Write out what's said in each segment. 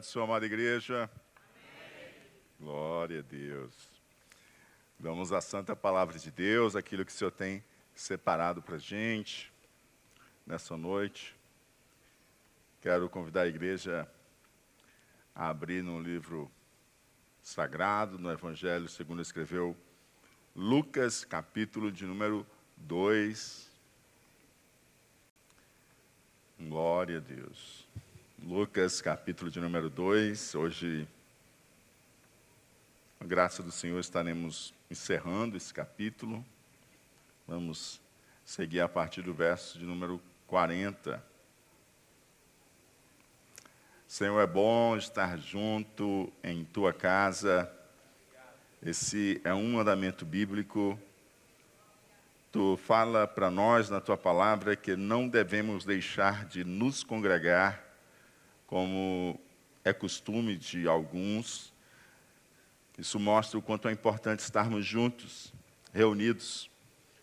Sua amada igreja. Amém. Glória a Deus. Vamos à santa palavra de Deus, aquilo que o Senhor tem separado para a gente nessa noite. Quero convidar a igreja a abrir no livro sagrado, no Evangelho segundo escreveu Lucas, capítulo de número 2. Glória a Deus. Lucas, capítulo de número 2. Hoje, com a graça do Senhor, estaremos encerrando esse capítulo. Vamos seguir a partir do verso de número 40. Senhor, é bom estar junto em tua casa. Esse é um mandamento bíblico. Tu fala para nós na tua palavra que não devemos deixar de nos congregar como é costume de alguns. Isso mostra o quanto é importante estarmos juntos, reunidos.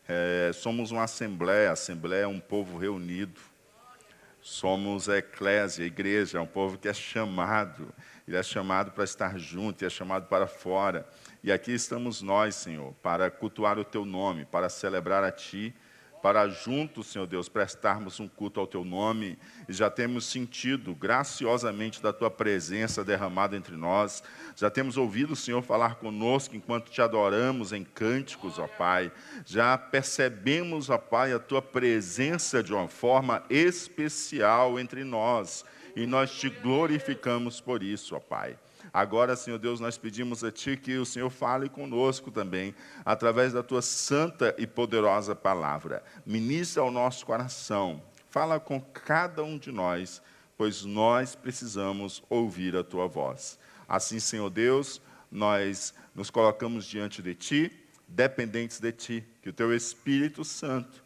É, somos uma assembleia, a assembleia é um povo reunido. Somos a eclésia, a igreja, é um povo que é chamado. Ele é chamado para estar junto, ele é chamado para fora. E aqui estamos nós, Senhor, para cultuar o Teu nome, para celebrar a Ti para juntos, Senhor Deus, prestarmos um culto ao Teu nome, e já temos sentido graciosamente da Tua presença derramada entre nós, já temos ouvido o Senhor falar conosco enquanto te adoramos em cânticos, ó Pai, já percebemos, ó Pai, a Tua presença de uma forma especial entre nós, e nós te glorificamos por isso, ó Pai. Agora, Senhor Deus, nós pedimos a Ti que o Senhor fale conosco também, através da Tua santa e poderosa palavra. Ministra ao nosso coração, fala com cada um de nós, pois nós precisamos ouvir a Tua voz. Assim, Senhor Deus, nós nos colocamos diante de Ti, dependentes de Ti, que o Teu Espírito Santo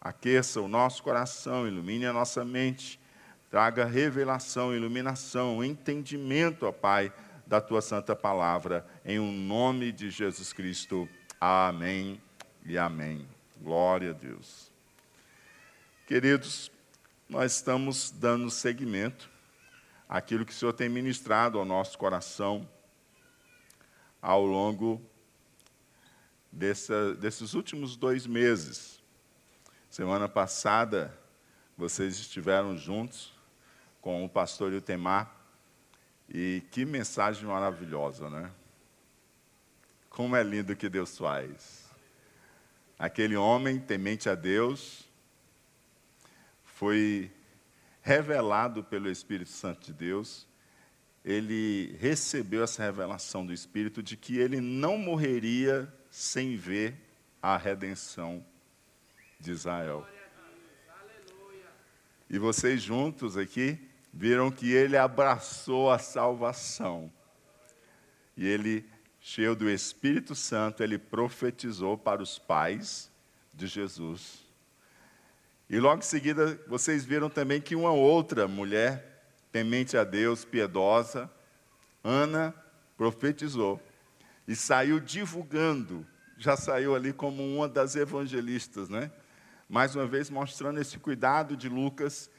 aqueça o nosso coração, ilumine a nossa mente, traga revelação, iluminação, entendimento, ó Pai, da tua santa palavra, em um nome de Jesus Cristo. Amém e amém. Glória a Deus. Queridos, nós estamos dando seguimento àquilo que o Senhor tem ministrado ao nosso coração ao longo dessa, desses últimos dois meses. Semana passada, vocês estiveram juntos com o pastor Itemar e que mensagem maravilhosa, né? Como é lindo que Deus faz. Aquele homem temente a Deus foi revelado pelo Espírito Santo de Deus. Ele recebeu essa revelação do Espírito de que ele não morreria sem ver a redenção de Israel. E vocês juntos aqui viram que ele abraçou a salvação. E ele, cheio do Espírito Santo, ele profetizou para os pais de Jesus. E logo em seguida, vocês viram também que uma outra mulher, temente a Deus, piedosa, Ana, profetizou e saiu divulgando, já saiu ali como uma das evangelistas, né? Mais uma vez mostrando esse cuidado de Lucas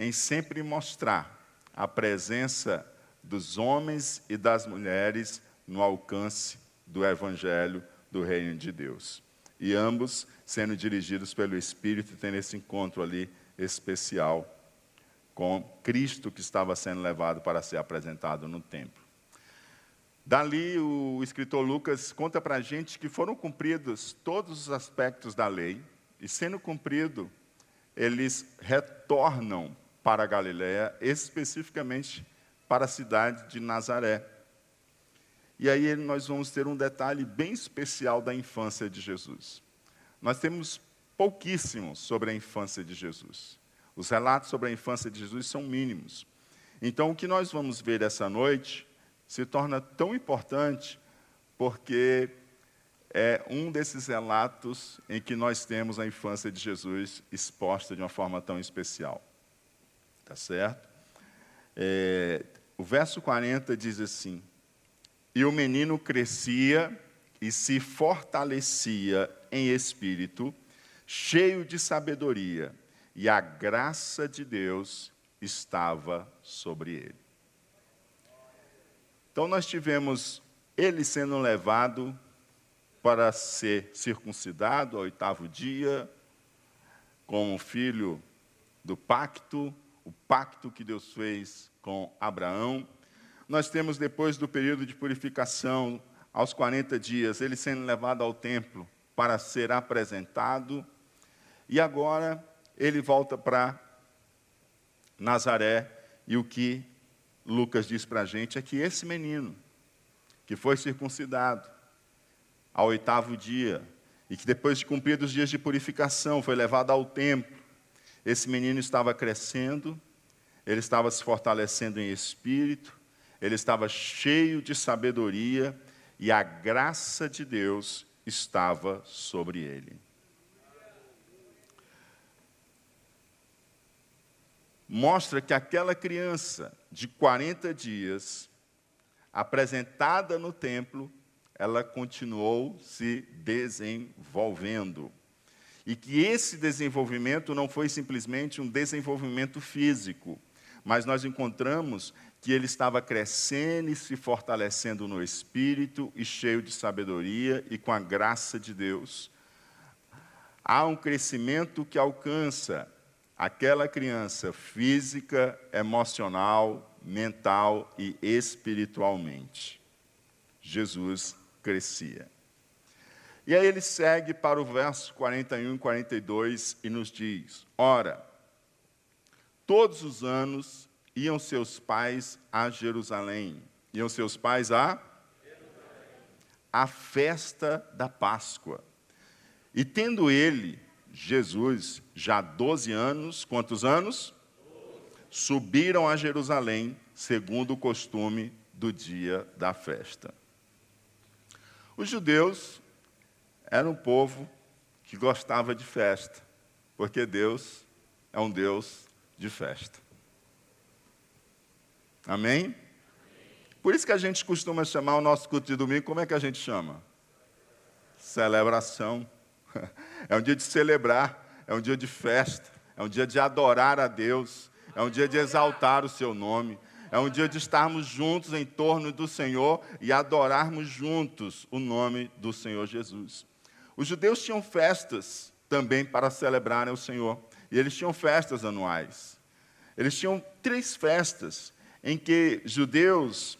em sempre mostrar a presença dos homens e das mulheres no alcance do Evangelho do Reino de Deus. E ambos sendo dirigidos pelo Espírito, tendo esse encontro ali especial com Cristo que estava sendo levado para ser apresentado no templo. Dali, o escritor Lucas conta para a gente que foram cumpridos todos os aspectos da lei, e sendo cumprido, eles retornam para a Galiléia, especificamente para a cidade de Nazaré. E aí nós vamos ter um detalhe bem especial da infância de Jesus. Nós temos pouquíssimo sobre a infância de Jesus. Os relatos sobre a infância de Jesus são mínimos. Então, o que nós vamos ver essa noite se torna tão importante porque é um desses relatos em que nós temos a infância de Jesus exposta de uma forma tão especial. Tá certo? É, o verso 40 diz assim: E o menino crescia e se fortalecia em espírito, cheio de sabedoria, e a graça de Deus estava sobre ele. Então nós tivemos ele sendo levado para ser circuncidado ao oitavo dia, como filho do pacto, o pacto que Deus fez com Abraão. Nós temos, depois do período de purificação, aos 40 dias, ele sendo levado ao templo para ser apresentado. E agora ele volta para Nazaré. E o que Lucas diz para a gente é que esse menino, que foi circuncidado ao oitavo dia, e que depois de cumpridos os dias de purificação foi levado ao templo, esse menino estava crescendo, ele estava se fortalecendo em espírito, ele estava cheio de sabedoria e a graça de Deus estava sobre ele. Mostra que aquela criança de 40 dias, apresentada no templo, ela continuou se desenvolvendo. E que esse desenvolvimento não foi simplesmente um desenvolvimento físico, mas nós encontramos que ele estava crescendo e se fortalecendo no espírito e cheio de sabedoria e com a graça de Deus. Há um crescimento que alcança aquela criança física, emocional, mental e espiritualmente. Jesus crescia. E aí ele segue para o verso 41 e 42 e nos diz: Ora, todos os anos iam seus pais a Jerusalém. Iam seus pais a? A festa da Páscoa. E tendo ele, Jesus, já 12 anos, quantos anos? Subiram a Jerusalém, segundo o costume do dia da festa. Os judeus eram um povo que gostava de festa, porque Deus é um Deus de festa. Amém? Por isso que a gente costuma chamar o nosso culto de domingo, como é que a gente chama? Celebração. É um dia de celebrar, é um dia de festa, é um dia de adorar a Deus, é um dia de exaltar o seu nome, é um dia de estarmos juntos em torno do Senhor e adorarmos juntos o nome do Senhor Jesus. Os judeus tinham festas também para celebrarem o Senhor, e eles tinham festas anuais. Eles tinham três festas em que judeus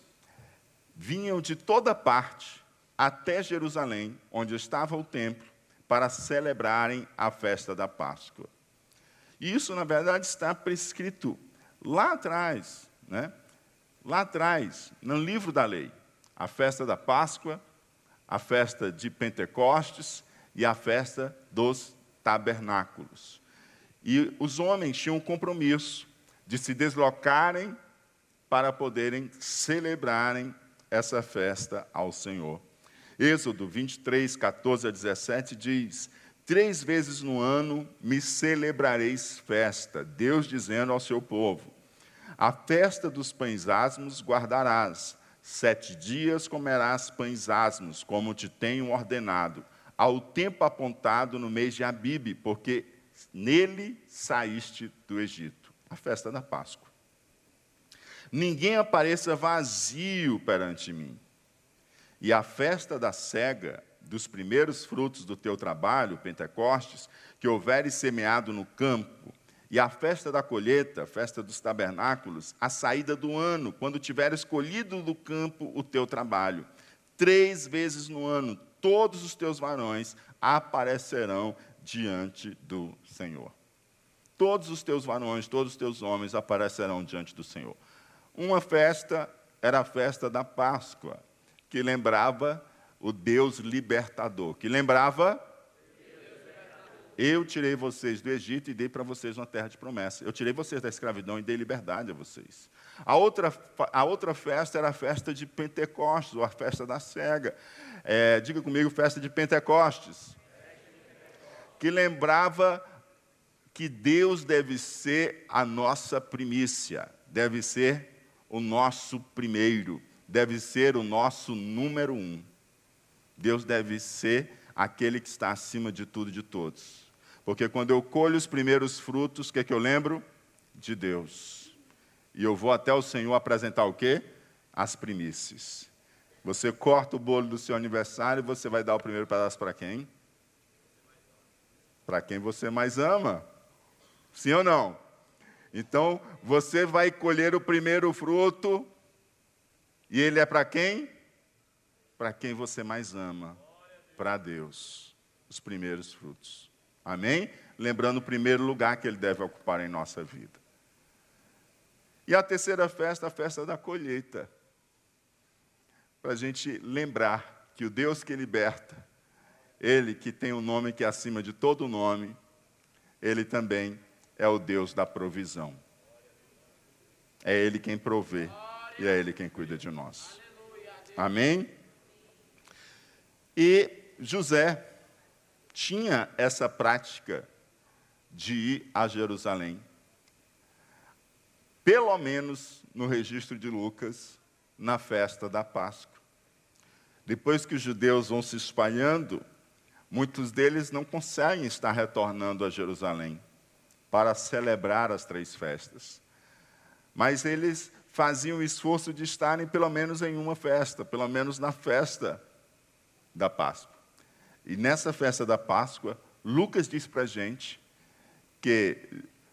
vinham de toda parte até Jerusalém, onde estava o templo, para celebrarem a festa da Páscoa. E isso, na verdade, está prescrito lá atrás, né? lá atrás, no livro da lei. A festa da Páscoa, a festa de Pentecostes e a festa dos tabernáculos. E os homens tinham um compromisso de se deslocarem para poderem celebrarem essa festa ao Senhor. Êxodo 23, 14 a 17 diz: Três vezes no ano me celebrareis festa, Deus dizendo ao seu povo: A festa dos pães asmos guardarás, sete dias comerás pães asmos, como te tenho ordenado, ao tempo apontado no mês de Abibe, porque nele saíste do Egito. A festa da Páscoa. Ninguém apareça vazio perante mim. E a festa da cega, dos primeiros frutos do teu trabalho, Pentecostes, que houveres semeado no campo, e a festa da colheita, festa dos tabernáculos, a saída do ano, quando tiveres colhido do campo o teu trabalho. Três vezes no ano, todos os teus varões aparecerão diante do Senhor. Todos os teus varões, todos os teus homens aparecerão diante do Senhor. Uma festa era a festa da Páscoa, que lembrava o Deus libertador, que lembrava eu tirei vocês do Egito e dei para vocês uma terra de promessa. Eu tirei vocês da escravidão e dei liberdade a vocês. A outra, a outra festa era a festa de Pentecostes, ou a festa da cega. É, diga comigo, festa de Pentecostes. Que lembrava que Deus deve ser a nossa primícia, deve ser o nosso primeiro, deve ser o nosso número um. Deus deve ser aquele que está acima de tudo e de todos. Porque quando eu colho os primeiros frutos, o que, é que eu lembro? De Deus. E eu vou até o Senhor apresentar o quê? as primícias. Você corta o bolo do seu aniversário e você vai dar o primeiro pedaço para quem? Para quem você mais ama. Sim ou não? Então, você vai colher o primeiro fruto, e ele é para quem? Para quem você mais ama, para Deus, os primeiros frutos. Amém? Lembrando o primeiro lugar que ele deve ocupar em nossa vida. E a terceira festa, a festa da colheita. Para a gente lembrar que o Deus que liberta, Ele que tem o um nome que é acima de todo nome, Ele também é o Deus da provisão. É Ele quem provê e é Ele quem cuida de nós. Amém? E José tinha essa prática de ir a Jerusalém. Pelo menos no registro de Lucas, na festa da Páscoa. Depois que os judeus vão se espalhando, muitos deles não conseguem estar retornando a Jerusalém para celebrar as três festas. Mas eles faziam o esforço de estarem pelo menos em uma festa, pelo menos na festa da Páscoa. E nessa festa da Páscoa, Lucas diz para a gente que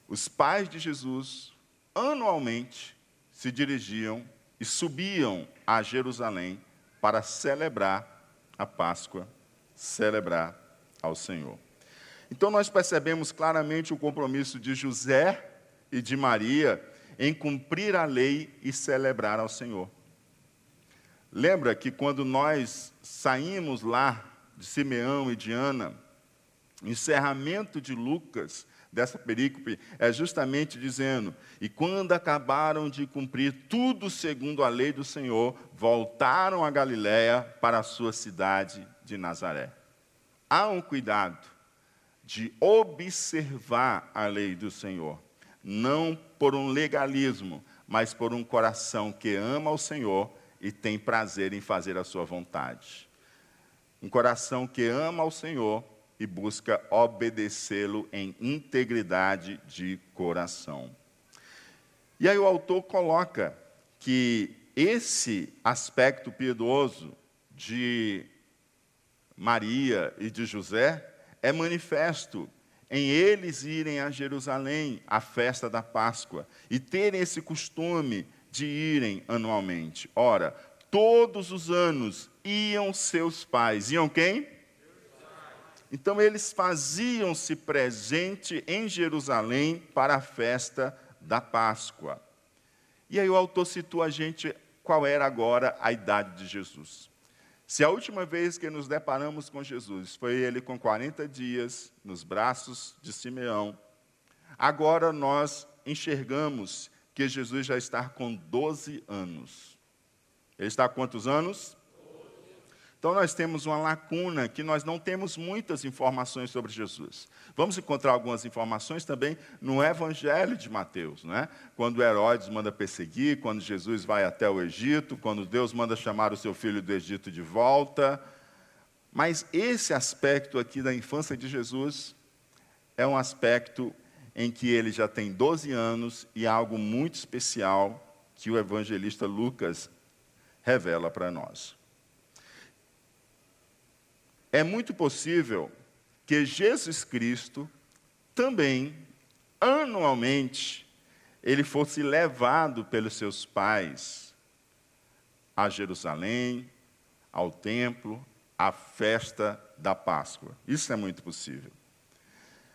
os pais de Jesus, anualmente, se dirigiam e subiam a Jerusalém para celebrar a Páscoa, celebrar ao Senhor. Então nós percebemos claramente o compromisso de José e de Maria em cumprir a lei e celebrar ao Senhor. Lembra que quando nós saímos lá de Simeão e de Ana, encerramento de Lucas, dessa perícope, é justamente dizendo: E quando acabaram de cumprir tudo segundo a lei do Senhor, voltaram a Galiléia para a sua cidade de Nazaré. Há um cuidado de observar a lei do Senhor, não por um legalismo, mas por um coração que ama o Senhor e tem prazer em fazer a sua vontade. Um coração que ama o Senhor e busca obedecê-lo em integridade de coração. E aí o autor coloca que esse aspecto piedoso de Maria e de José é manifesto em eles irem a Jerusalém à festa da Páscoa e terem esse costume de irem anualmente. Ora, todos os anos iam seus pais. Iam quem? Então eles faziam-se presente em Jerusalém para a festa da Páscoa. E aí o autor situa a gente qual era agora a idade de Jesus. Se a última vez que nos deparamos com Jesus foi ele com 40 dias nos braços de Simeão, agora nós enxergamos que Jesus já está com 12 anos. Ele está há quantos anos? Então nós temos uma lacuna que nós não temos muitas informações sobre Jesus. Vamos encontrar algumas informações também no Evangelho de Mateus, né? Quando Herodes manda perseguir, quando Jesus vai até o Egito, quando Deus manda chamar o seu filho do Egito de volta. Mas esse aspecto aqui da infância de Jesus é um aspecto em que ele já tem 12 anos e algo muito especial que o evangelista Lucas revela para nós é muito possível que Jesus Cristo também, anualmente, ele fosse levado pelos seus pais a Jerusalém, ao templo, à festa da Páscoa. Isso é muito possível.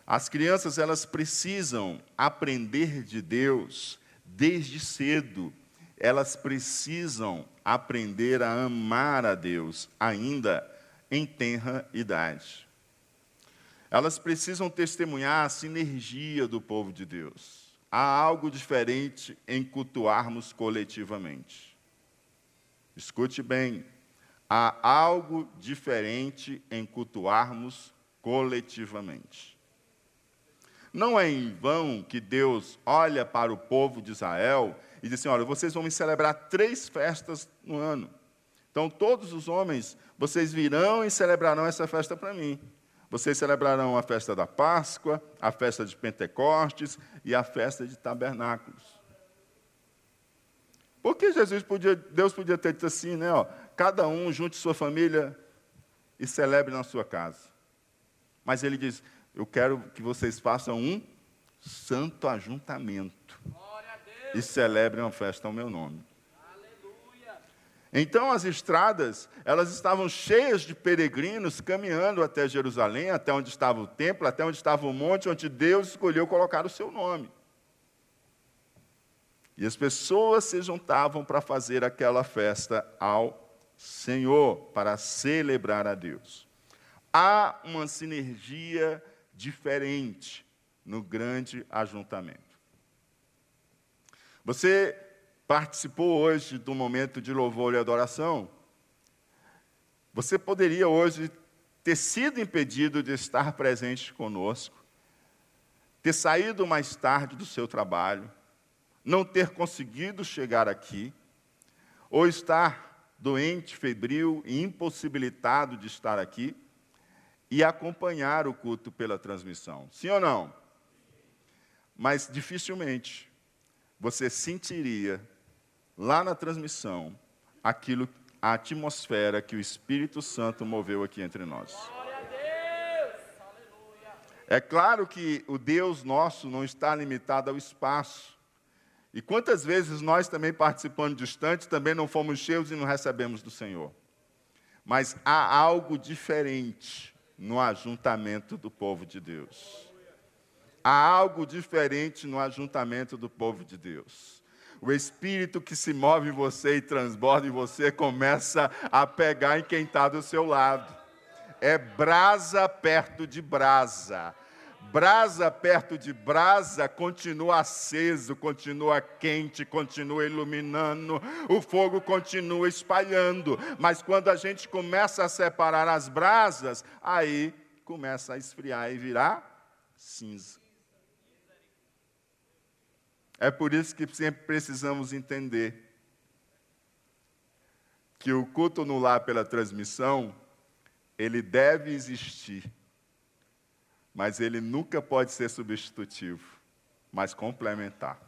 As crianças elas precisam aprender de Deus desde cedo. Elas precisam aprender a amar a Deus ainda em tenra idade. Elas precisam testemunhar a sinergia do povo de Deus. Há algo diferente em cultuarmos coletivamente. Escute bem, há algo diferente em cultuarmos coletivamente. Não é em vão que Deus olha para o povo de Israel e diz assim: olha, vocês vão me celebrar três festas no ano. Então, todos os homens, vocês virão e celebrarão essa festa para mim. Vocês celebrarão a festa da Páscoa, a festa de Pentecostes e a festa de Tabernáculos. Porque Jesus podia, Deus podia ter dito assim, né? Ó, cada um junte sua família e celebre na sua casa. Mas ele diz: Eu quero que vocês façam um santo ajuntamento e celebrem uma festa ao meu nome. Então as estradas, elas estavam cheias de peregrinos caminhando até Jerusalém, até onde estava o templo, até onde estava o monte onde Deus escolheu colocar o seu nome. E as pessoas se juntavam para fazer aquela festa ao Senhor, para celebrar a Deus. Há uma sinergia diferente no grande ajuntamento. Você participou hoje do momento de louvor e adoração? Você poderia hoje ter sido impedido de estar presente conosco, ter saído mais tarde do seu trabalho, não ter conseguido chegar aqui, ou estar doente, febril e impossibilitado de estar aqui e acompanhar o culto pela transmissão. Sim ou não? Mas dificilmente você sentiria lá na transmissão aquilo, a atmosfera que o Espírito Santo moveu aqui entre nós. É claro que o Deus nosso não está limitado ao espaço. E quantas vezes nós também participando distante, também não fomos cheios e não recebemos do Senhor. Mas há algo diferente no ajuntamento do povo de Deus. Há algo diferente no ajuntamento do povo de Deus. O espírito que se move em você e transborda em você começa a pegar em quem está do seu lado. É brasa perto de brasa brasa perto de brasa continua aceso, continua quente, continua iluminando, o fogo continua espalhando. Mas quando a gente começa a separar as brasas, aí começa a esfriar e virar cinza. É por isso que sempre precisamos entender que o culto no lar pela transmissão, ele deve existir mas ele nunca pode ser substitutivo, mas complementar.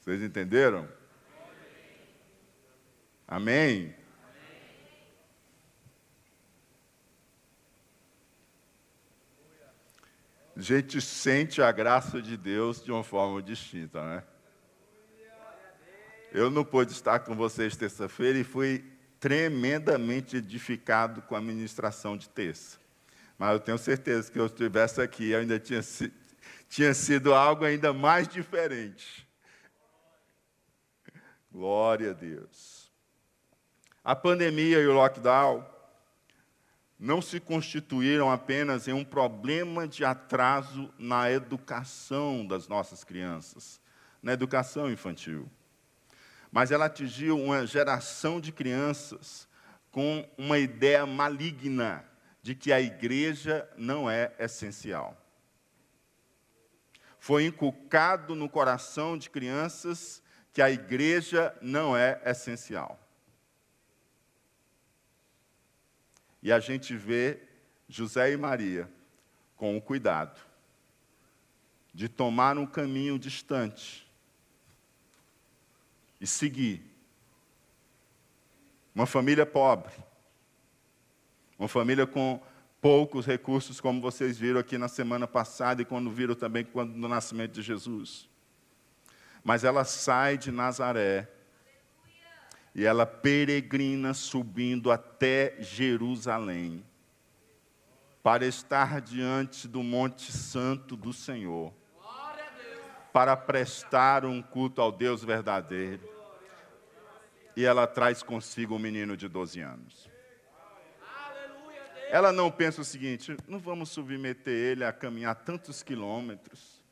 Vocês entenderam? Amém? A gente sente a graça de Deus de uma forma distinta, né? Eu não pude estar com vocês terça-feira e fui tremendamente edificado com a ministração de terça. Mas eu tenho certeza que eu estivesse aqui, ainda tinha, tinha sido algo ainda mais diferente. Glória a Deus. A pandemia e o lockdown não se constituíram apenas em um problema de atraso na educação das nossas crianças, na educação infantil mas ela atingiu uma geração de crianças com uma ideia maligna de que a igreja não é essencial. Foi inculcado no coração de crianças que a igreja não é essencial. E a gente vê José e Maria com o cuidado de tomar um caminho distante e seguir. Uma família pobre, uma família com poucos recursos, como vocês viram aqui na semana passada e quando viram também quando no nascimento de Jesus. Mas ela sai de Nazaré e ela peregrina subindo até Jerusalém para estar diante do Monte Santo do Senhor para prestar um culto ao Deus verdadeiro. E ela traz consigo um menino de 12 anos. Ela não pensa o seguinte: não vamos submeter ele a caminhar tantos quilômetros.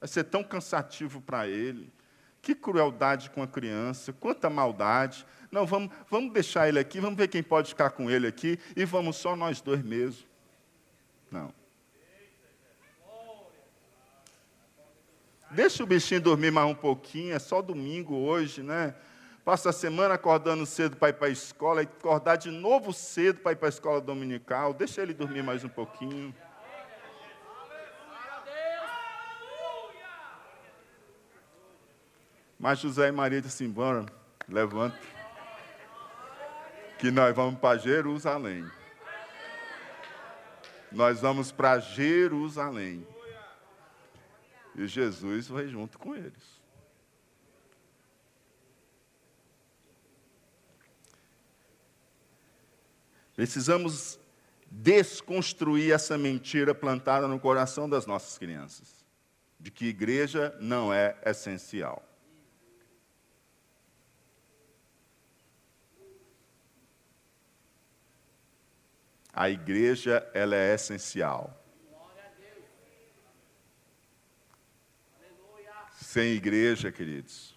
Vai ser tão cansativo para ele. Que crueldade com a criança, quanta maldade. Não, vamos, vamos deixar ele aqui, vamos ver quem pode ficar com ele aqui e vamos só nós dois mesmo. Não. Deixa o bichinho dormir mais um pouquinho, é só domingo hoje, né? passa a semana acordando cedo para ir para a escola, e acordar de novo cedo para ir para a escola dominical, deixa ele dormir mais um pouquinho. Mas José e Maria disseram assim: bora, levanta, que nós vamos para Jerusalém. Nós vamos para Jerusalém. E Jesus vai junto com eles. Precisamos desconstruir essa mentira plantada no coração das nossas crianças, de que igreja não é essencial. A igreja ela é essencial. Sem igreja, queridos,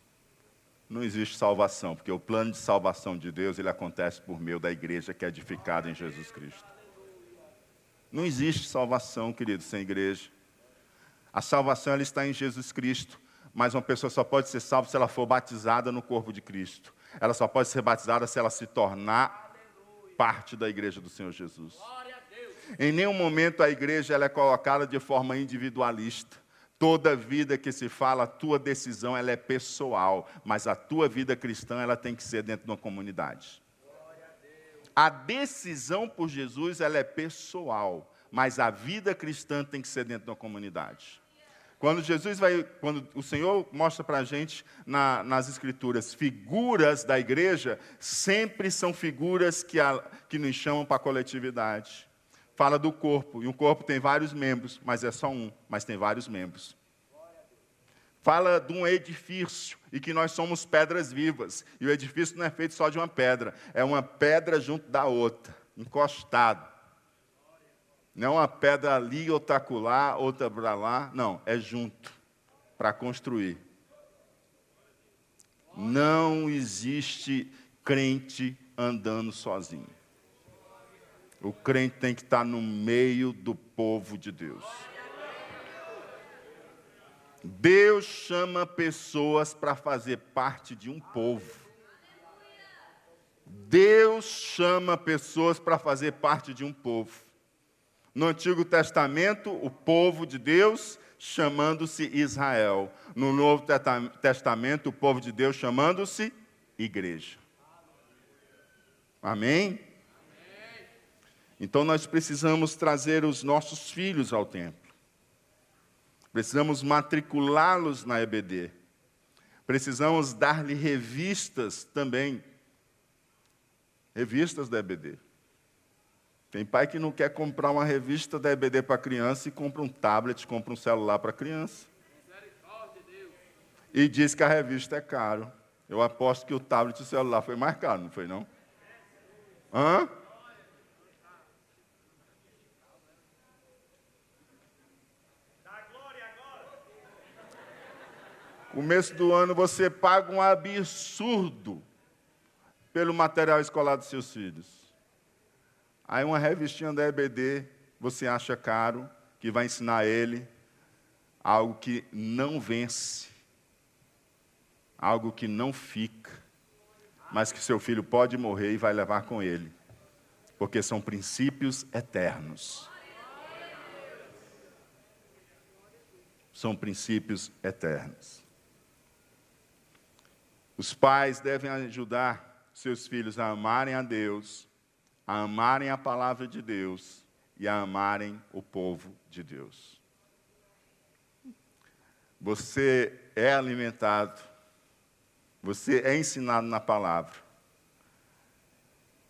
não existe salvação, porque o plano de salvação de Deus ele acontece por meio da igreja que é edificada em Jesus Cristo. Não existe salvação, querido, sem igreja. A salvação ela está em Jesus Cristo, mas uma pessoa só pode ser salva se ela for batizada no corpo de Cristo. Ela só pode ser batizada se ela se tornar parte da igreja do Senhor Jesus. Em nenhum momento a igreja ela é colocada de forma individualista. Toda vida que se fala, a tua decisão ela é pessoal, mas a tua vida cristã ela tem que ser dentro de uma comunidade. A decisão por Jesus ela é pessoal, mas a vida cristã tem que ser dentro de uma comunidade. Quando Jesus vai, quando o Senhor mostra para a gente na, nas Escrituras figuras da igreja, sempre são figuras que, a, que nos chamam para a coletividade fala do corpo, e o corpo tem vários membros, mas é só um, mas tem vários membros. Fala de um edifício e que nós somos pedras vivas, e o edifício não é feito só de uma pedra, é uma pedra junto da outra, encostado. Não uma pedra ali, outra acolá, outra para lá, não, é junto, para construir. Não existe crente andando sozinho. O crente tem que estar no meio do povo de Deus. Deus chama pessoas para fazer parte de um povo. Deus chama pessoas para fazer parte de um povo. No Antigo Testamento, o povo de Deus chamando-se Israel. No Novo Testamento, o povo de Deus chamando-se igreja. Amém? Então nós precisamos trazer os nossos filhos ao templo. Precisamos matriculá-los na EBD. Precisamos dar-lhe revistas também. Revistas da EBD. Tem pai que não quer comprar uma revista da EBD para criança e compra um tablet, compra um celular para criança. E diz que a revista é caro. Eu aposto que o tablet e o celular foi mais caro, não foi não? Hã? Começo do ano você paga um absurdo pelo material escolar dos seus filhos. Aí uma revistinha da EBD você acha caro, que vai ensinar ele algo que não vence, algo que não fica, mas que seu filho pode morrer e vai levar com ele, porque são princípios eternos. São princípios eternos. Os pais devem ajudar seus filhos a amarem a Deus, a amarem a palavra de Deus e a amarem o povo de Deus. Você é alimentado, você é ensinado na palavra.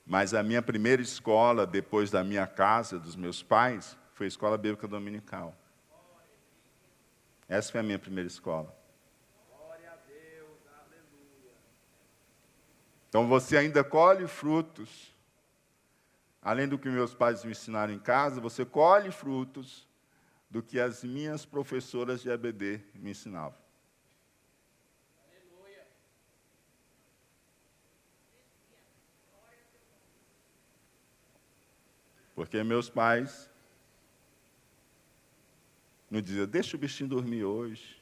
Mas a minha primeira escola, depois da minha casa, dos meus pais, foi a escola bíblica dominical. Essa foi a minha primeira escola. Então você ainda colhe frutos. Além do que meus pais me ensinaram em casa, você colhe frutos do que as minhas professoras de ABD me ensinavam. Porque meus pais não diziam, deixa o bichinho dormir hoje.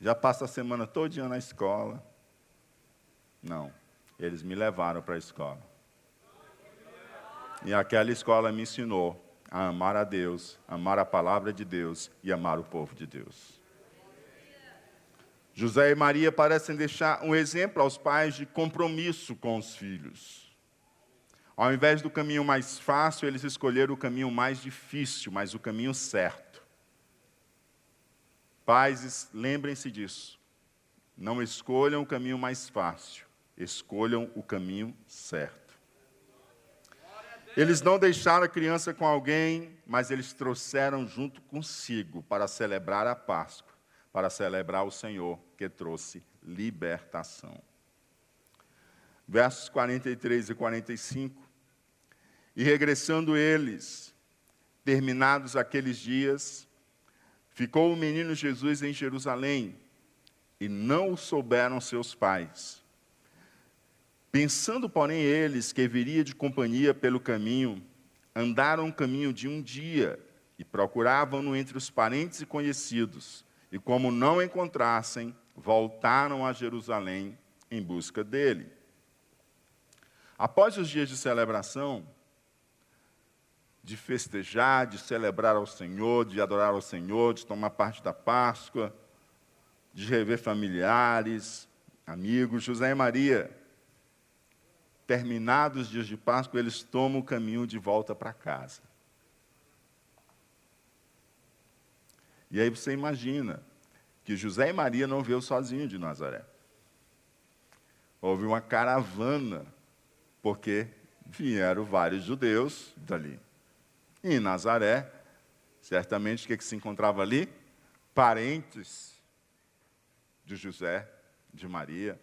Já passa a semana todinha na escola. Não. Eles me levaram para a escola. E aquela escola me ensinou a amar a Deus, amar a palavra de Deus e amar o povo de Deus. José e Maria parecem deixar um exemplo aos pais de compromisso com os filhos. Ao invés do caminho mais fácil, eles escolheram o caminho mais difícil, mas o caminho certo. Pais, lembrem-se disso. Não escolham o caminho mais fácil, escolham o caminho certo. Eles não deixaram a criança com alguém, mas eles trouxeram junto consigo para celebrar a Páscoa, para celebrar o Senhor que trouxe libertação. Versos 43 e 45. E regressando eles, terminados aqueles dias, ficou o menino Jesus em Jerusalém, e não o souberam seus pais. Pensando, porém, eles que viria de companhia pelo caminho, andaram o caminho de um dia e procuravam-no entre os parentes e conhecidos. E como não encontrassem, voltaram a Jerusalém em busca dele. Após os dias de celebração, de festejar, de celebrar ao Senhor, de adorar ao Senhor, de tomar parte da Páscoa, de rever familiares, amigos, José e Maria terminados os dias de Páscoa, eles tomam o caminho de volta para casa. E aí você imagina que José e Maria não veio sozinho de Nazaré. Houve uma caravana, porque vieram vários judeus dali. E em Nazaré, certamente o que, que se encontrava ali? Parentes de José, de Maria,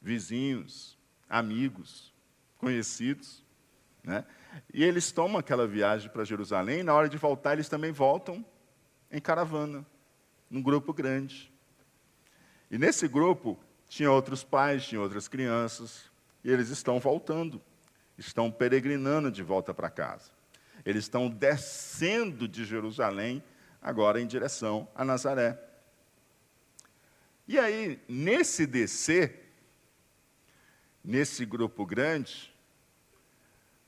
vizinhos, amigos, conhecidos. Né? E eles tomam aquela viagem para Jerusalém, e na hora de voltar, eles também voltam em caravana, num grupo grande. E nesse grupo, tinha outros pais, tinha outras crianças, e eles estão voltando, estão peregrinando de volta para casa. Eles estão descendo de Jerusalém, agora em direção a Nazaré. E aí, nesse descer, nesse grupo grande,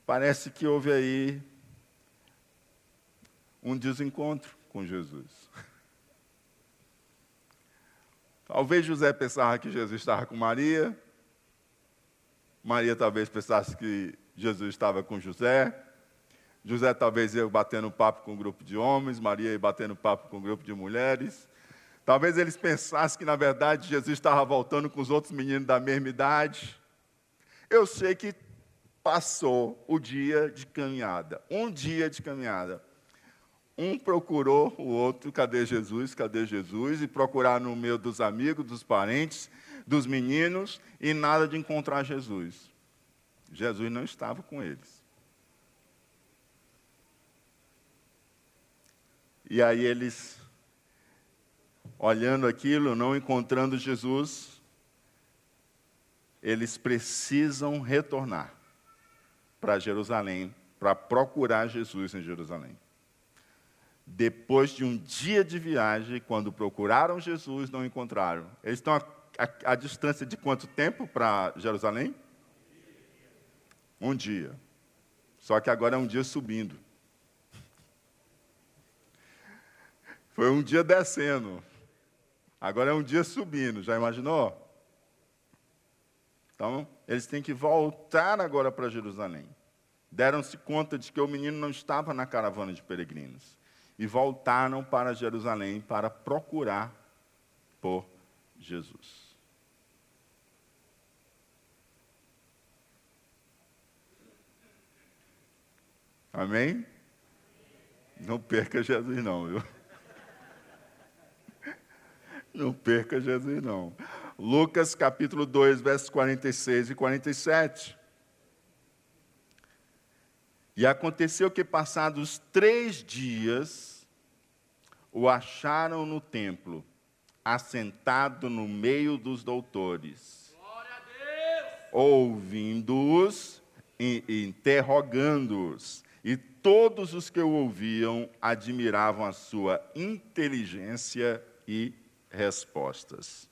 parece que houve aí um desencontro com Jesus. Talvez José pensava que Jesus estava com Maria, Maria talvez pensasse que Jesus estava com José, José talvez ia batendo papo com um grupo de homens, Maria ia batendo papo com um grupo de mulheres. Talvez eles pensassem que, na verdade, Jesus estava voltando com os outros meninos da mesma idade. Eu sei que passou o dia de caminhada, um dia de caminhada. Um procurou o outro, cadê Jesus, cadê Jesus, e procurar no meio dos amigos, dos parentes, dos meninos, e nada de encontrar Jesus. Jesus não estava com eles. E aí eles, olhando aquilo, não encontrando Jesus, eles precisam retornar para Jerusalém, para procurar Jesus em Jerusalém. Depois de um dia de viagem, quando procuraram Jesus, não encontraram. Eles estão a, a, a distância de quanto tempo para Jerusalém? Um dia. Só que agora é um dia subindo. Foi um dia descendo. Agora é um dia subindo. Já imaginou? Então, eles têm que voltar agora para Jerusalém. Deram-se conta de que o menino não estava na caravana de peregrinos. E voltaram para Jerusalém para procurar por Jesus. Amém? Não perca Jesus, não, viu? Não perca Jesus, não. Lucas capítulo 2, versos 46 e 47. E aconteceu que, passados três dias, o acharam no templo, assentado no meio dos doutores, ouvindo-os e interrogando-os. E todos os que o ouviam admiravam a sua inteligência e respostas.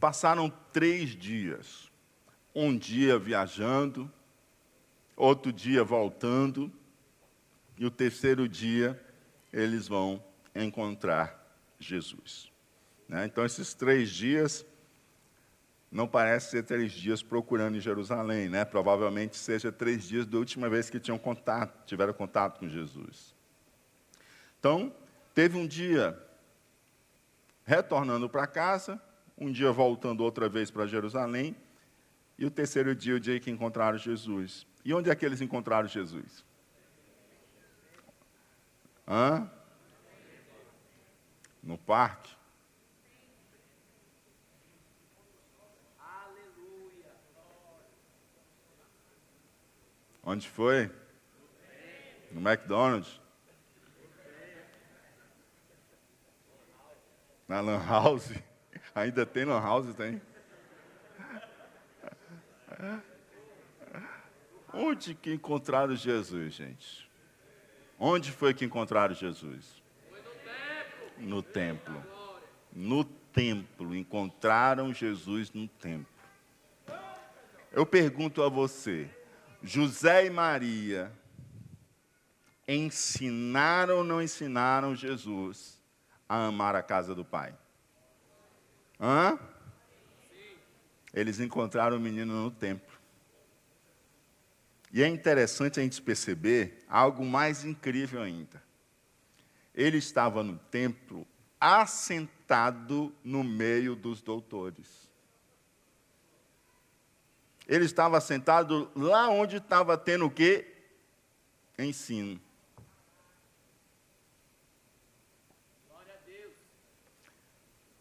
Passaram três dias. Um dia viajando, outro dia voltando, e o terceiro dia eles vão encontrar Jesus. Né? Então, esses três dias não parece ser três dias procurando em Jerusalém, né? Provavelmente seja três dias da última vez que tinham contato, tiveram contato com Jesus. Então, teve um dia retornando para casa, um dia voltando outra vez para Jerusalém, e o terceiro dia, o dia que encontraram Jesus. E onde é que eles encontraram Jesus? Hã? No parque? Onde foi? No McDonald's? Na Lan House? Ainda tem Lan House? Tem? Onde que encontraram Jesus, gente? Onde foi que encontraram Jesus? No templo. No templo. Encontraram Jesus no templo. Eu pergunto a você: José e Maria ensinaram ou não ensinaram Jesus a amar a casa do Pai? Hã? Eles encontraram o menino no templo. E é interessante a gente perceber algo mais incrível ainda. Ele estava no templo, assentado no meio dos doutores. Ele estava sentado lá onde estava tendo o quê? Ensino.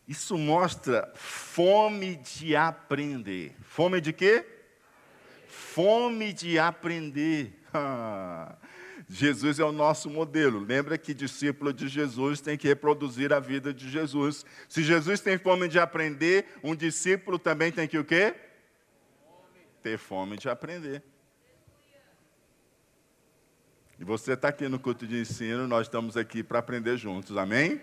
Isso mostra fome de aprender. Fome de quê? Fome de aprender. Jesus é o nosso modelo. Lembra que discípulo de Jesus tem que reproduzir a vida de Jesus. Se Jesus tem fome de aprender, um discípulo também tem que o quê? ter fome de aprender. E você está aqui no culto de ensino, nós estamos aqui para aprender juntos, amém?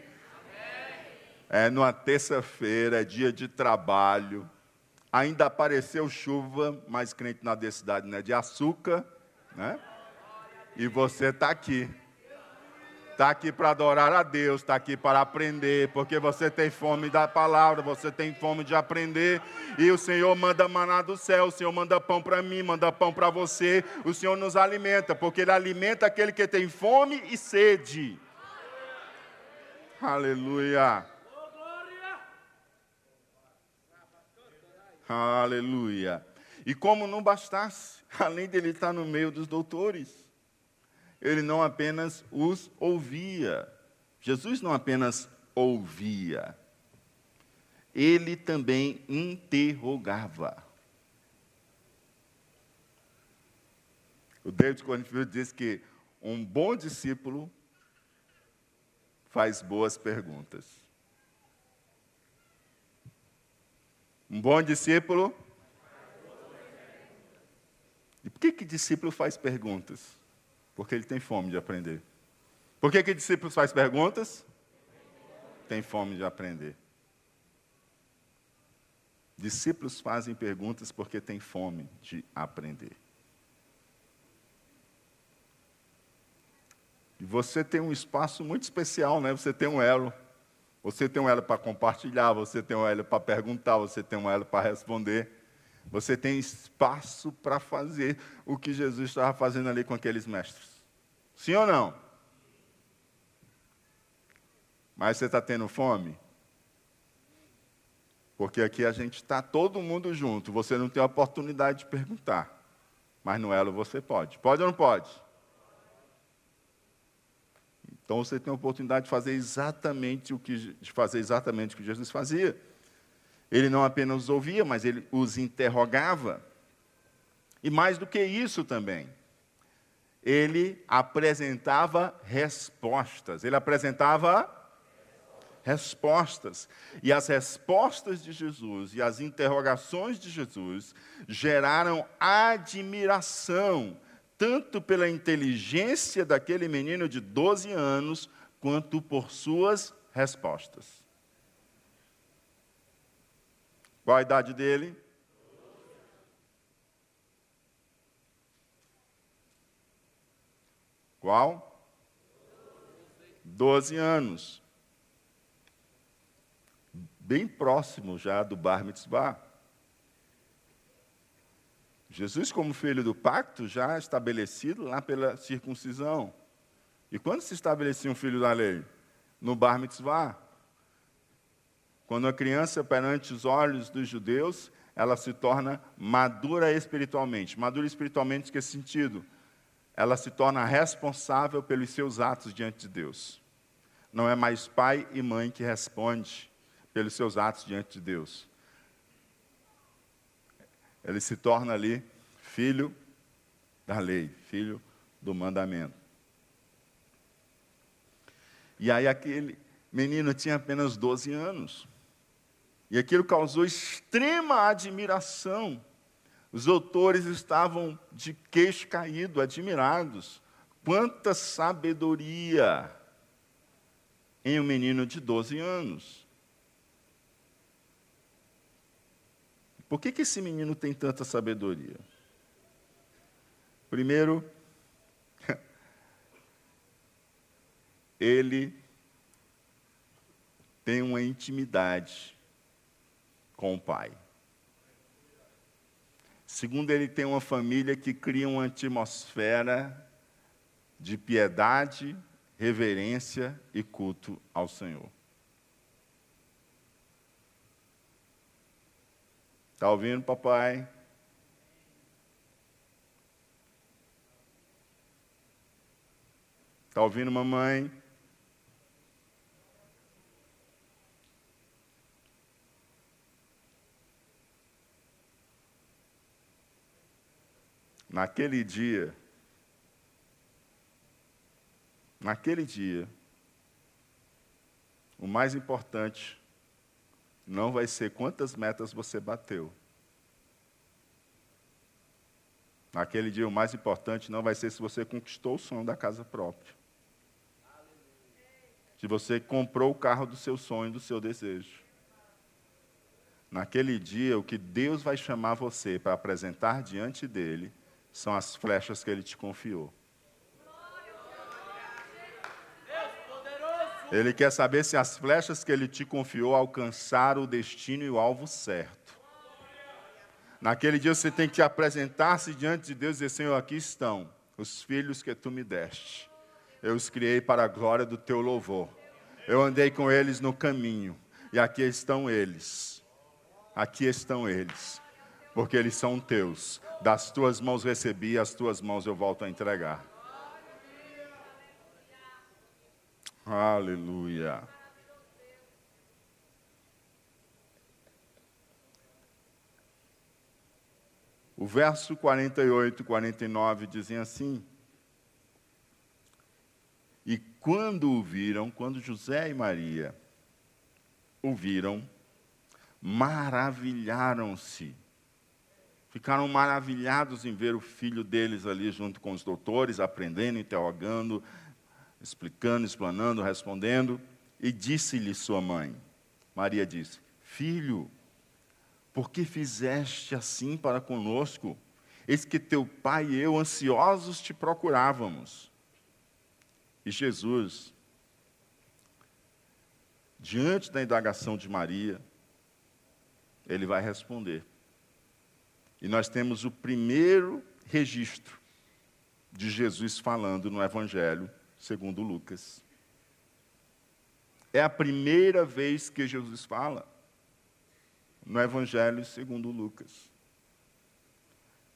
É numa terça-feira, é dia de trabalho. Ainda apareceu chuva, mas crente na densidade né, de açúcar, né? E você está aqui está aqui para adorar a Deus, está aqui para aprender, porque você tem fome da palavra, você tem fome de aprender, e o Senhor manda maná do céu, o Senhor manda pão para mim, manda pão para você, o Senhor nos alimenta, porque Ele alimenta aquele que tem fome e sede. Aleluia. Aleluia. E como não bastasse, além dele estar no meio dos doutores, ele não apenas os ouvia. Jesus não apenas ouvia, ele também interrogava. O David Cornfield diz que um bom discípulo faz boas perguntas. Um bom discípulo. E por que, que discípulo faz perguntas? Porque ele tem fome de aprender. Por que, que discípulos faz perguntas? Tem fome de aprender. Discípulos fazem perguntas porque têm fome de aprender. E você tem um espaço muito especial, né? Você tem um elo. Você tem um elo para compartilhar, você tem um elo para perguntar, você tem um elo para responder. Você tem espaço para fazer o que Jesus estava fazendo ali com aqueles mestres. Sim ou não? Mas você está tendo fome? Porque aqui a gente está todo mundo junto. Você não tem a oportunidade de perguntar. Mas no elo você pode. Pode ou não pode? Então você tem a oportunidade de fazer exatamente o que, fazer exatamente o que Jesus fazia. Ele não apenas os ouvia, mas ele os interrogava. E mais do que isso também, ele apresentava respostas. Ele apresentava respostas. E as respostas de Jesus e as interrogações de Jesus geraram admiração, tanto pela inteligência daquele menino de 12 anos, quanto por suas respostas. Qual a idade dele? Qual? Doze anos. Bem próximo já do Bar Mitzvah. Jesus, como filho do pacto, já estabelecido lá pela circuncisão. E quando se estabelecia um filho da lei? No Bar Mitzvah. Quando a criança, perante os olhos dos judeus, ela se torna madura espiritualmente. Madura espiritualmente, que sentido? Ela se torna responsável pelos seus atos diante de Deus. Não é mais pai e mãe que responde pelos seus atos diante de Deus. Ele se torna ali filho da lei, filho do mandamento. E aí aquele menino tinha apenas 12 anos. E aquilo causou extrema admiração. Os autores estavam de queixo caído, admirados. Quanta sabedoria em um menino de 12 anos. Por que, que esse menino tem tanta sabedoria? Primeiro, ele tem uma intimidade com o Pai. Segundo, ele tem uma família que cria uma atmosfera de piedade, reverência e culto ao Senhor. Está ouvindo, papai? Está ouvindo, mamãe? Naquele dia, naquele dia, o mais importante não vai ser quantas metas você bateu. Naquele dia, o mais importante não vai ser se você conquistou o sonho da casa própria. Se você comprou o carro do seu sonho, do seu desejo. Naquele dia, o que Deus vai chamar você para apresentar diante dele são as flechas que ele te confiou. Ele quer saber se as flechas que ele te confiou alcançaram o destino e o alvo certo. Naquele dia você tem que apresentar-se diante de Deus e dizer: Senhor, aqui estão os filhos que tu me deste. Eu os criei para a glória do teu louvor. Eu andei com eles no caminho. E aqui estão eles. Aqui estão eles. Porque eles são teus. Das tuas mãos recebi, as tuas mãos eu volto a entregar. Aleluia. O verso 48 e 49 dizem assim: E quando o viram, quando José e Maria o viram, maravilharam-se ficaram maravilhados em ver o filho deles ali junto com os doutores, aprendendo, interrogando, explicando, explanando, respondendo. E disse-lhe sua mãe, Maria disse: Filho, por que fizeste assim para conosco? Eis que teu pai e eu, ansiosos, te procurávamos. E Jesus, diante da indagação de Maria, ele vai responder. E nós temos o primeiro registro de Jesus falando no Evangelho segundo Lucas. É a primeira vez que Jesus fala no Evangelho segundo Lucas.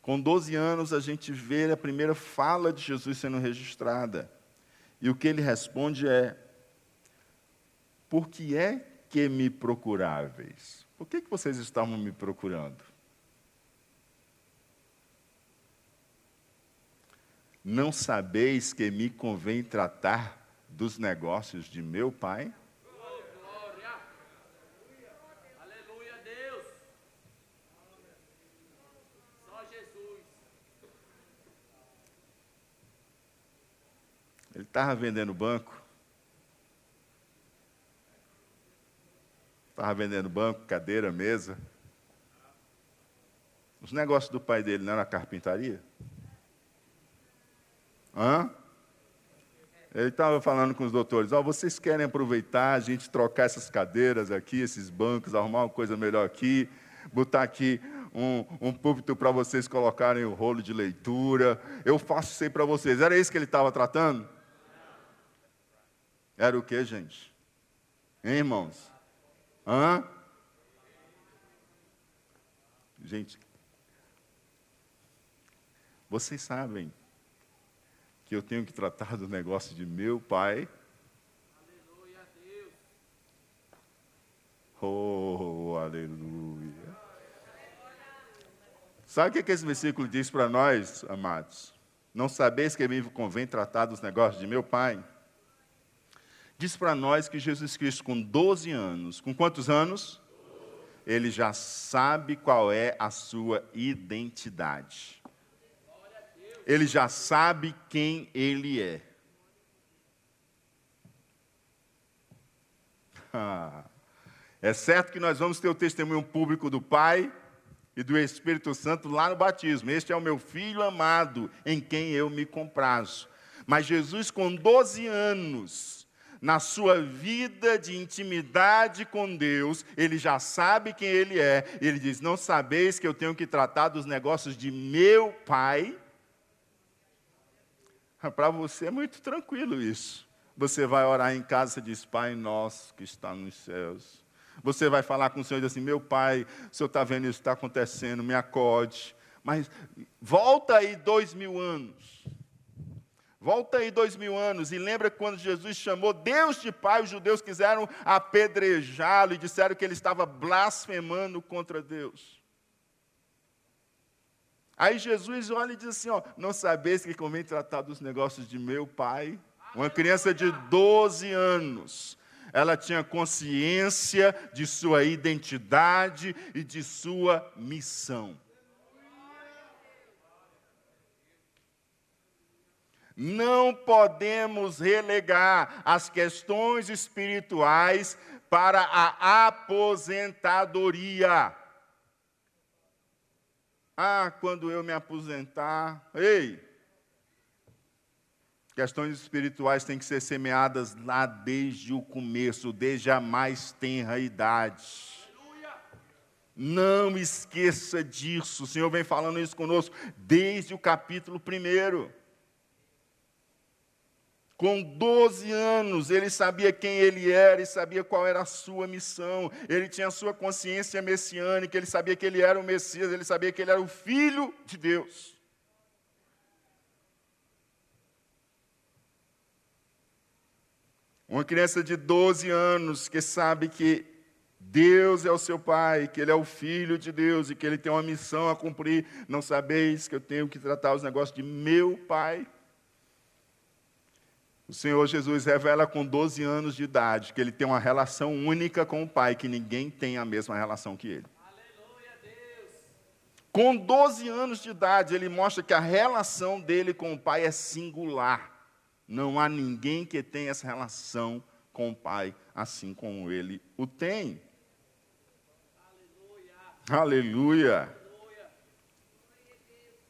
Com 12 anos, a gente vê a primeira fala de Jesus sendo registrada. E o que ele responde é: Por que é que me procuráveis? Por que, que vocês estavam me procurando? Não sabeis que me convém tratar dos negócios de meu Pai? Glória. Aleluia, Deus. Só Jesus. Ele estava vendendo banco. Estava vendendo banco, cadeira, mesa. Os negócios do pai dele não era carpintaria? Hã? Ele estava falando com os doutores: oh, vocês querem aproveitar, a gente trocar essas cadeiras aqui, esses bancos, arrumar uma coisa melhor aqui, botar aqui um, um púlpito para vocês colocarem o rolo de leitura. Eu faço isso aí para vocês. Era isso que ele estava tratando? Era o que, gente? Hein, irmãos? Hã? Gente, vocês sabem que eu tenho que tratar do negócio de meu pai. Aleluia, Deus. Oh, aleluia. Sabe o que, que esse versículo diz para nós, amados? Não sabeis que me convém tratar dos negócios de meu pai? Diz para nós que Jesus Cristo, com 12 anos, com quantos anos? Ele já sabe qual é a sua identidade ele já sabe quem ele é. É certo que nós vamos ter o testemunho público do Pai e do Espírito Santo lá no batismo. Este é o meu filho amado, em quem eu me comprazo. Mas Jesus, com 12 anos, na sua vida de intimidade com Deus, ele já sabe quem ele é. Ele diz: Não sabeis que eu tenho que tratar dos negócios de meu Pai? Para você é muito tranquilo isso. Você vai orar em casa e diz, Pai nosso que está nos céus. Você vai falar com o Senhor e diz assim, meu Pai, o Senhor está vendo isso está acontecendo, me acode. Mas volta aí dois mil anos. Volta aí dois mil anos e lembra quando Jesus chamou Deus de Pai, os judeus quiseram apedrejá-lo e disseram que ele estava blasfemando contra Deus. Aí Jesus olha e diz assim: ó, não sabeis que convém tratar dos negócios de meu pai? Uma criança de 12 anos. Ela tinha consciência de sua identidade e de sua missão. Não podemos relegar as questões espirituais para a aposentadoria. Ah, quando eu me aposentar. Ei! Questões espirituais têm que ser semeadas lá desde o começo, desde a mais tenra idade. Não esqueça disso. O Senhor vem falando isso conosco desde o capítulo 1. Com 12 anos, ele sabia quem ele era e sabia qual era a sua missão. Ele tinha a sua consciência messiânica, ele sabia que ele era o Messias, ele sabia que ele era o Filho de Deus. Uma criança de 12 anos que sabe que Deus é o seu Pai, que Ele é o Filho de Deus e que Ele tem uma missão a cumprir. Não sabeis que eu tenho que tratar os negócios de meu Pai? O Senhor Jesus revela com 12 anos de idade que ele tem uma relação única com o Pai, que ninguém tem a mesma relação que ele. Aleluia, Deus. Com 12 anos de idade, ele mostra que a relação dele com o Pai é singular. Não há ninguém que tenha essa relação com o Pai assim como ele o tem. Aleluia. Aleluia.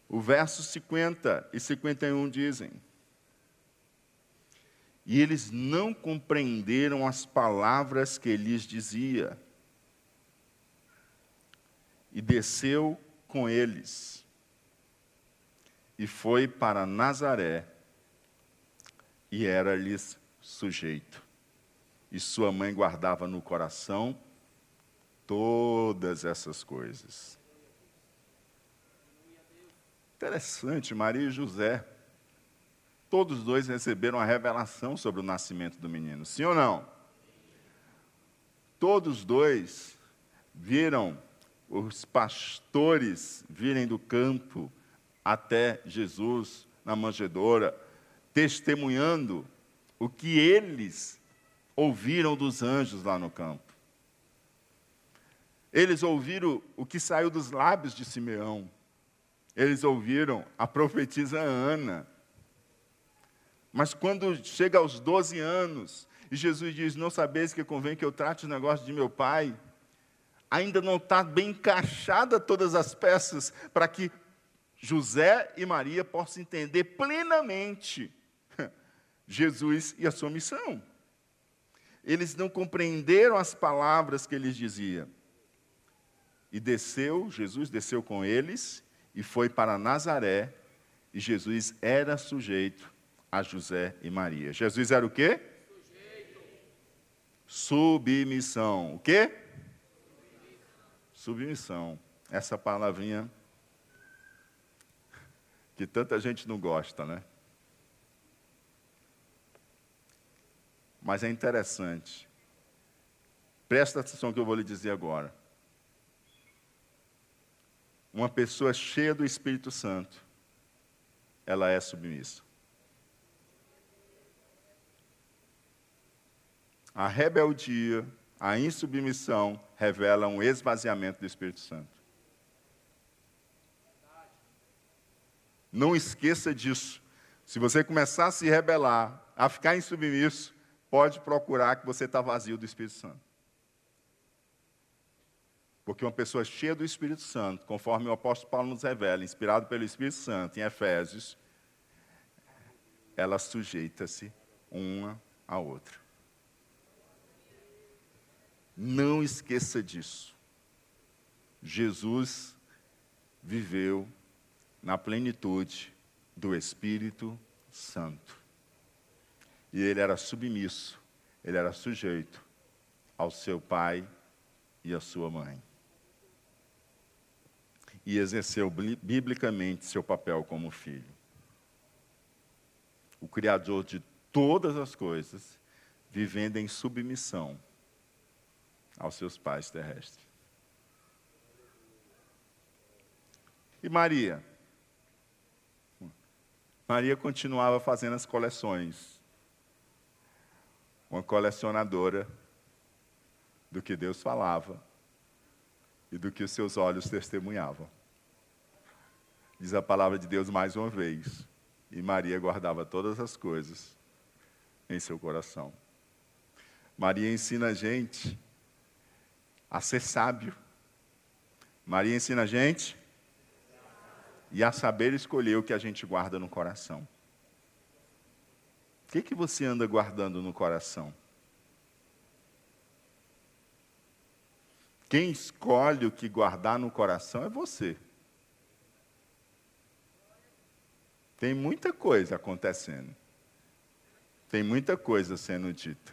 O verso 50 e 51 dizem: e eles não compreenderam as palavras que lhes dizia. E desceu com eles, e foi para Nazaré, e era-lhes sujeito. E sua mãe guardava no coração todas essas coisas. Interessante, Maria e José todos os dois receberam a revelação sobre o nascimento do menino. Sim ou não? Todos dois viram os pastores virem do campo até Jesus na manjedoura, testemunhando o que eles ouviram dos anjos lá no campo. Eles ouviram o que saiu dos lábios de Simeão. Eles ouviram a profetisa Ana, mas quando chega aos 12 anos, e Jesus diz: Não sabeis que convém que eu trate os negócios de meu pai. ainda não está bem encaixada todas as peças para que José e Maria possam entender plenamente Jesus e a sua missão. Eles não compreenderam as palavras que ele dizia. E desceu, Jesus desceu com eles e foi para Nazaré, e Jesus era sujeito a José e Maria. Jesus era o quê? Sujeito. Submissão. O quê? Submissão. Essa palavrinha que tanta gente não gosta, né? Mas é interessante. Presta atenção que eu vou lhe dizer agora. Uma pessoa cheia do Espírito Santo, ela é submissa. A rebeldia, a insubmissão revela um esvaziamento do Espírito Santo. Não esqueça disso. Se você começar a se rebelar, a ficar insubmisso, pode procurar que você está vazio do Espírito Santo. Porque uma pessoa cheia do Espírito Santo, conforme o apóstolo Paulo nos revela, inspirado pelo Espírito Santo em Efésios, ela sujeita-se uma à outra. Não esqueça disso. Jesus viveu na plenitude do Espírito Santo. E ele era submisso, ele era sujeito ao seu pai e à sua mãe. E exerceu biblicamente seu papel como filho. O Criador de todas as coisas, vivendo em submissão aos seus pais terrestres. E Maria? Maria continuava fazendo as coleções. Uma colecionadora do que Deus falava e do que os seus olhos testemunhavam. Diz a palavra de Deus mais uma vez. E Maria guardava todas as coisas em seu coração. Maria ensina a gente a ser sábio. Maria ensina a gente e a saber escolher o que a gente guarda no coração. O que, que você anda guardando no coração? Quem escolhe o que guardar no coração é você. Tem muita coisa acontecendo. Tem muita coisa sendo dita.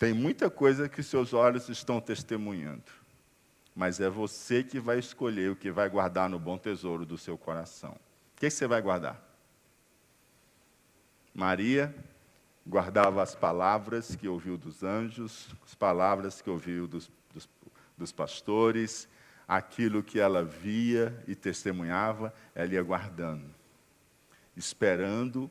Tem muita coisa que seus olhos estão testemunhando, mas é você que vai escolher o que vai guardar no bom tesouro do seu coração. O que você vai guardar? Maria guardava as palavras que ouviu dos anjos, as palavras que ouviu dos, dos, dos pastores, aquilo que ela via e testemunhava, ela ia guardando, esperando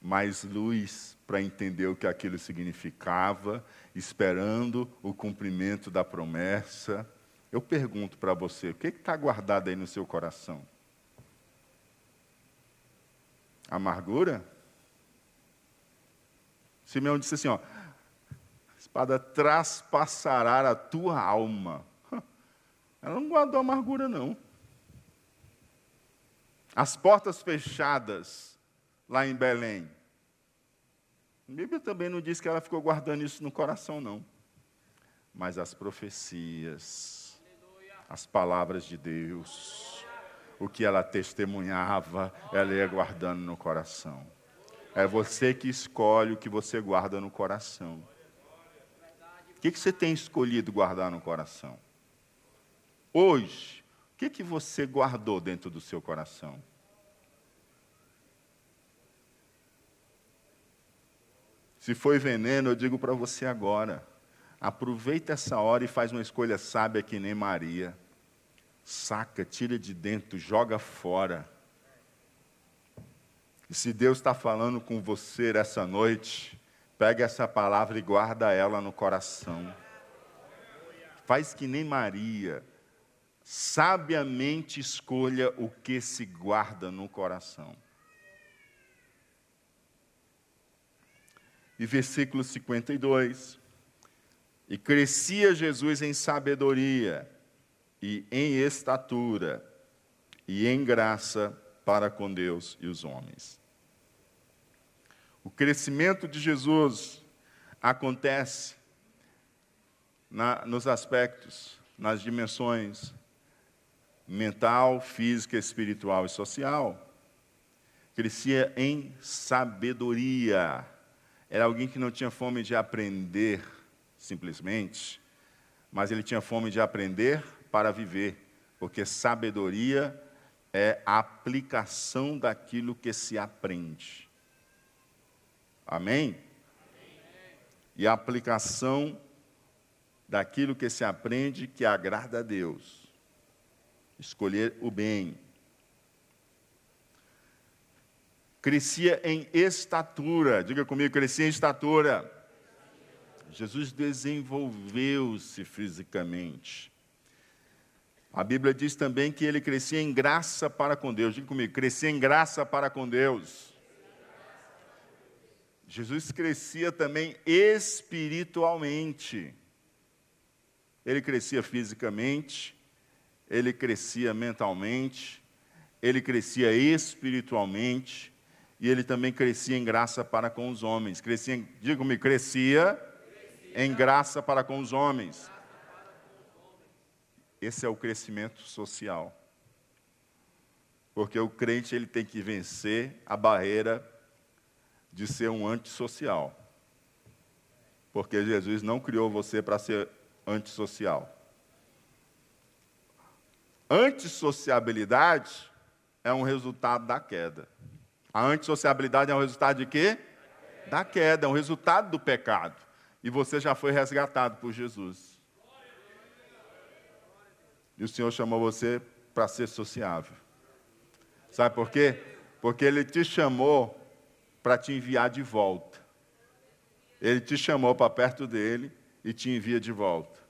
mais luz para entender o que aquilo significava, esperando o cumprimento da promessa. Eu pergunto para você, o que está guardado aí no seu coração? Amargura? Simeão disse assim: ó, a espada traspassará a tua alma. Ela não guardou amargura, não. As portas fechadas lá em Belém. A Bíblia também não diz que ela ficou guardando isso no coração, não. Mas as profecias, as palavras de Deus, o que ela testemunhava, ela ia guardando no coração. É você que escolhe o que você guarda no coração. O que, você tem escolhido guardar no coração? Hoje, o que, que você guardou dentro do seu coração? Se foi veneno, eu digo para você agora. Aproveita essa hora e faz uma escolha sábia que nem Maria. Saca, tira de dentro, joga fora. E se Deus está falando com você essa noite, pega essa palavra e guarda ela no coração. Faz que nem Maria. Sabiamente escolha o que se guarda no coração. E versículo 52. E crescia Jesus em sabedoria e em estatura e em graça para com Deus e os homens. O crescimento de Jesus acontece na, nos aspectos, nas dimensões mental, física, espiritual e social. Crescia em sabedoria. Era alguém que não tinha fome de aprender simplesmente, mas ele tinha fome de aprender para viver, porque sabedoria é a aplicação daquilo que se aprende. Amém? E a aplicação daquilo que se aprende que agrada a Deus. Escolher o bem. Crescia em estatura. Diga comigo, crescia em estatura. Jesus desenvolveu-se fisicamente. A Bíblia diz também que ele crescia em graça para com Deus. Diga comigo, crescia em graça para com Deus. Jesus crescia também espiritualmente. Ele crescia fisicamente, ele crescia mentalmente, ele crescia espiritualmente e ele também crescia em graça para com os homens. Crescia, diga-me, crescia, crescia em graça para com os homens. Esse é o crescimento social. Porque o crente ele tem que vencer a barreira de ser um antissocial. Porque Jesus não criou você para ser antissocial. Antissociabilidade é um resultado da queda. A antissociabilidade é um resultado de quê? Da queda, é um resultado do pecado. E você já foi resgatado por Jesus. E o Senhor chamou você para ser sociável. Sabe por quê? Porque Ele te chamou para te enviar de volta. Ele te chamou para perto dele e te envia de volta.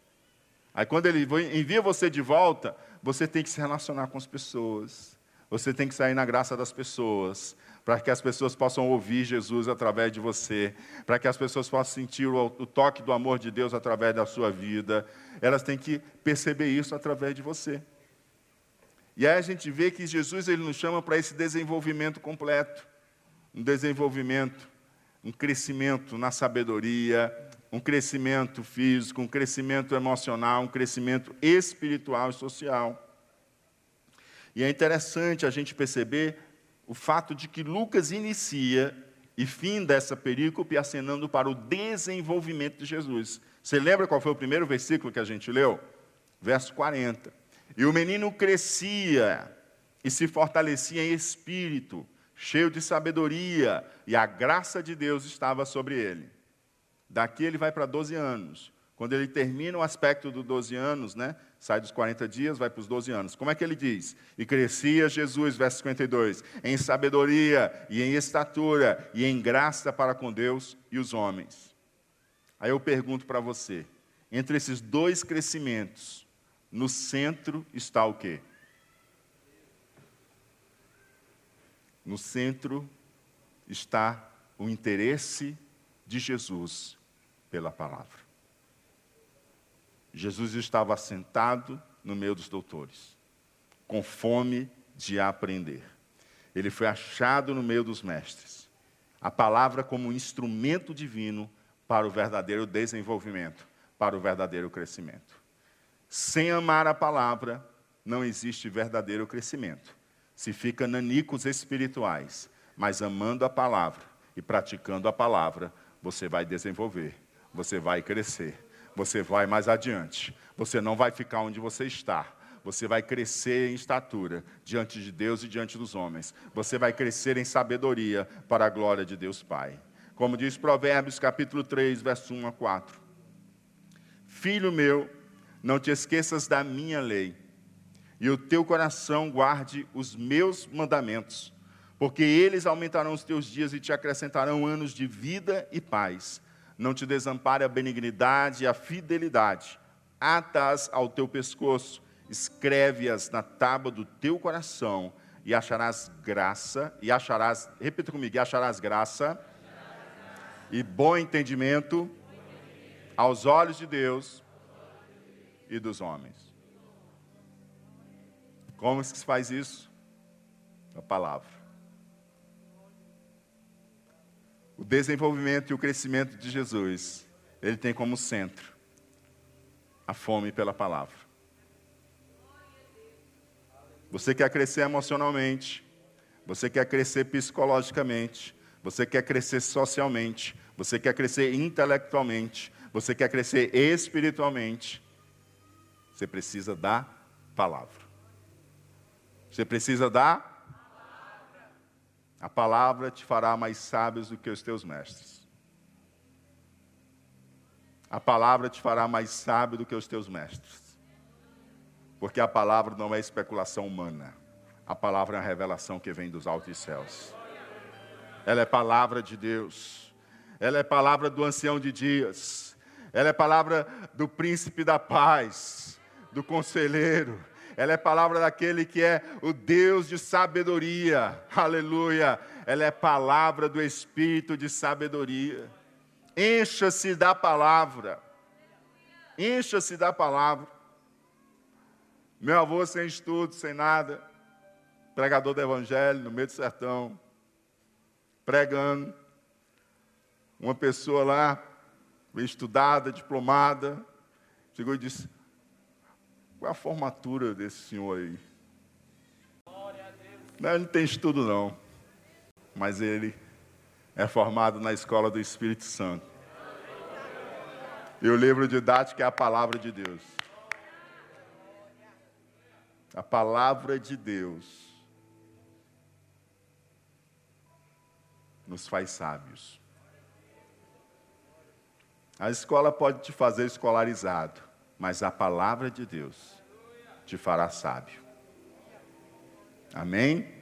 Aí quando ele envia você de volta, você tem que se relacionar com as pessoas. Você tem que sair na graça das pessoas, para que as pessoas possam ouvir Jesus através de você, para que as pessoas possam sentir o, o, toque do amor de Deus através da sua vida. Elas têm que perceber isso através de você. E aí a gente vê que Jesus ele nos chama para esse desenvolvimento completo, um desenvolvimento, um crescimento na sabedoria, um crescimento físico, um crescimento emocional, um crescimento espiritual e social. E é interessante a gente perceber o fato de que Lucas inicia e fim dessa perícope acenando para o desenvolvimento de Jesus. Você lembra qual foi o primeiro versículo que a gente leu? Verso 40. E o menino crescia e se fortalecia em espírito, cheio de sabedoria, e a graça de Deus estava sobre ele. Daqui ele vai para 12 anos. Quando ele termina o aspecto dos 12 anos, né? Sai dos 40 dias, vai para os 12 anos. Como é que ele diz? E crescia Jesus, verso 52, em sabedoria e em estatura e em graça para com Deus e os homens. Aí eu pergunto para você, entre esses dois crescimentos, no centro está o quê? No centro está o interesse de Jesus pela palavra. Jesus estava sentado no meio dos doutores, com fome de aprender. Ele foi achado no meio dos mestres. A palavra como instrumento divino para o verdadeiro desenvolvimento, para o verdadeiro crescimento. Sem amar a palavra, não existe verdadeiro crescimento. Se fica nanicos espirituais, mas amando a palavra e praticando a palavra, você vai desenvolver, você vai crescer você vai mais adiante. Você não vai ficar onde você está. Você vai crescer em estatura diante de Deus e diante dos homens. Você vai crescer em sabedoria para a glória de Deus Pai. Como diz Provérbios capítulo 3, verso 1 a 4. Filho meu, não te esqueças da minha lei, e o teu coração guarde os meus mandamentos, porque eles aumentarão os teus dias e te acrescentarão anos de vida e paz não te desampare a benignidade e a fidelidade. Atas ao teu pescoço, escreve-as na tábua do teu coração, e acharás graça, e acharás, repita comigo, e acharás graça, e bom entendimento aos olhos de Deus e dos homens. Como se faz isso? A palavra. O desenvolvimento e o crescimento de Jesus, ele tem como centro a fome pela palavra. Você quer crescer emocionalmente, você quer crescer psicologicamente, você quer crescer socialmente, você quer crescer intelectualmente, você quer crescer espiritualmente, você precisa da palavra. Você precisa da a palavra te fará mais sábios do que os teus mestres. A palavra te fará mais sábio do que os teus mestres. Porque a palavra não é especulação humana. A palavra é a revelação que vem dos altos céus. Ela é palavra de Deus. Ela é palavra do ancião de dias. Ela é palavra do príncipe da paz, do conselheiro, ela é palavra daquele que é o Deus de sabedoria, aleluia. Ela é palavra do Espírito de sabedoria. Encha-se da palavra, encha-se da palavra. Meu avô sem estudo, sem nada, pregador do Evangelho no meio do sertão, pregando. Uma pessoa lá, estudada, diplomada, chegou e disse: qual é a formatura desse senhor aí? Não, ele não tem estudo, não. Mas ele é formado na escola do Espírito Santo. E o livro didático é a palavra de Deus. A palavra de Deus nos faz sábios. A escola pode te fazer escolarizado mas a palavra de Deus te fará sábio. Amém?